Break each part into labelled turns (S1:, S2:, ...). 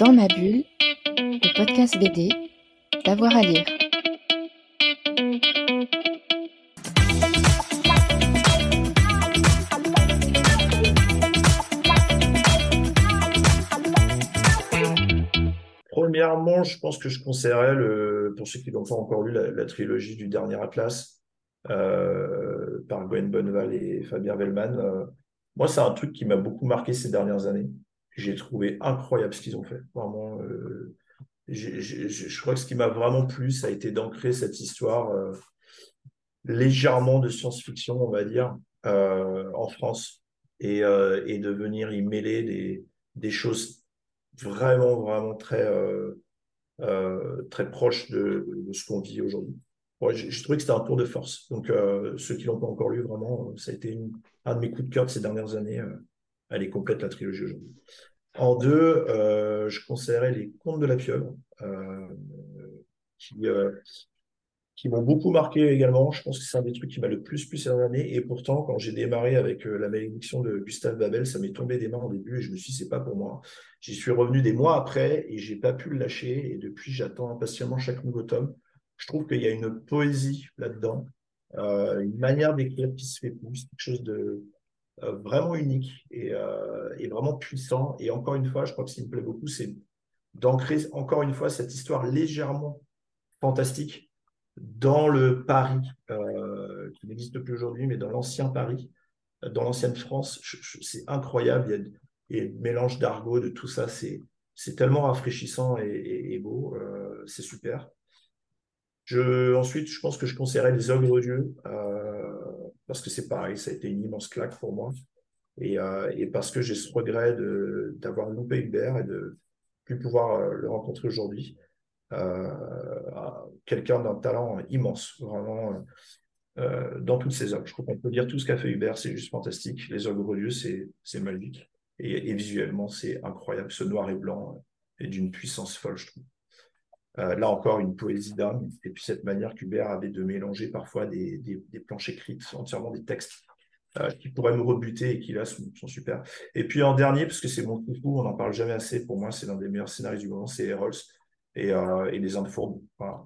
S1: Dans ma bulle, le podcast BD, d'avoir à lire.
S2: Premièrement, je pense que je conseillerais, le, pour ceux qui n'ont pas encore lu, la, trilogie du dernier Atlas euh, par Gwen Bonneval et Fabien Vellman. Euh, moi, c'est un truc qui m'a beaucoup marqué ces dernières années. J'ai trouvé incroyable ce qu'ils ont fait. Vraiment, euh, je crois que ce qui m'a vraiment plu, ça a été d'ancrer cette histoire euh, légèrement de science-fiction, on va dire, euh, en France et, de venir y mêler des, choses vraiment, vraiment très, très proches de, ce qu'on vit aujourd'hui. j'ai trouvé que c'était un tour de force. Donc, ceux qui l'ont pas encore lu, vraiment, ça a été un de mes coups de cœur de ces dernières années. elle est complète, la trilogie aujourd'hui. En deux, euh, je conseillerais les Contes de la Pieuvre, euh, qui, euh, qui m'ont beaucoup marqué également. Je pense que c'est un des trucs qui m'a le plus plu ces dernières. Et pourtant, quand j'ai démarré avec La malédiction de Gustave Babel, ça m'est tombé des mains au début et je me suis dit, c'est pas pour moi. J'y suis revenu des mois après et j'ai pas pu le lâcher. Et depuis, j'attends impatiemment chaque nouveau tome. Je trouve qu'il y a une poésie là-dedans, une manière d'écrire qui se fait plus, quelque chose de, vraiment unique euh, et, vraiment puissant. Et encore une fois, je crois que ce qui me plaît beaucoup, c'est d'ancrer encore une fois cette histoire légèrement fantastique dans le Paris, euh, qui n'existe plus aujourd'hui, mais dans l'ancien Paris, dans l'ancienne France. C'est incroyable. Il y a, un mélange d'argot, de tout ça. C'est tellement rafraîchissant et, beau. c'est super. Ensuite, je pense que je conseillerais les ogres Dieu parce que c'est pareil, ça a été une immense claque pour moi. Et, euh, et parce que j'ai ce regret d'avoir loupé Hubert et de plus pouvoir euh, le rencontrer aujourd'hui. Euh, Quelqu'un d'un talent immense, vraiment, dans toutes ses œuvres. Je crois qu'on peut dire tout ce qu'a fait Hubert, c'est juste fantastique. Les ogres lieux, c'est magique. Et, et visuellement, c'est incroyable. Ce noir et blanc est d'une puissance folle, je trouve. Euh, là encore, une poésie d'âme, et puis cette manière qu'Hubert avait de mélanger parfois des, planches écrites, entièrement des textes euh, qui pourraient me rebuter et qui là sont, super. Et puis en dernier, parce que c'est mon coup, on n'en parle jamais assez, pour moi c'est l'un des meilleurs scénarios du moment, c'est Herols et, euh, et les Indes fourbes.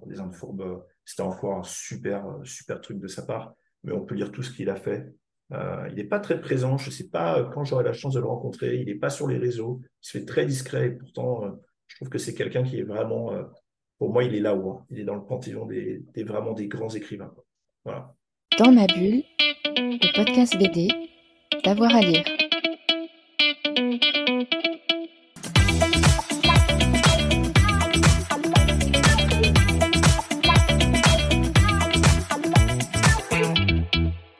S2: les Indes fourbes, c'était encore un super, super truc de sa part, mais on peut lire tout ce qu'il a fait. il n'est pas très présent, je ne sais pas quand j'aurai la chance de le rencontrer, il n'est pas sur les réseaux, il se fait très discret et pourtant je trouve que c'est quelqu'un qui est vraiment pour moi, il est là-haut. Hein. Il est dans le panthéon des, des, vraiment des grands écrivains. Voilà.
S1: Dans ma bulle, le podcast BD, d'avoir à lire.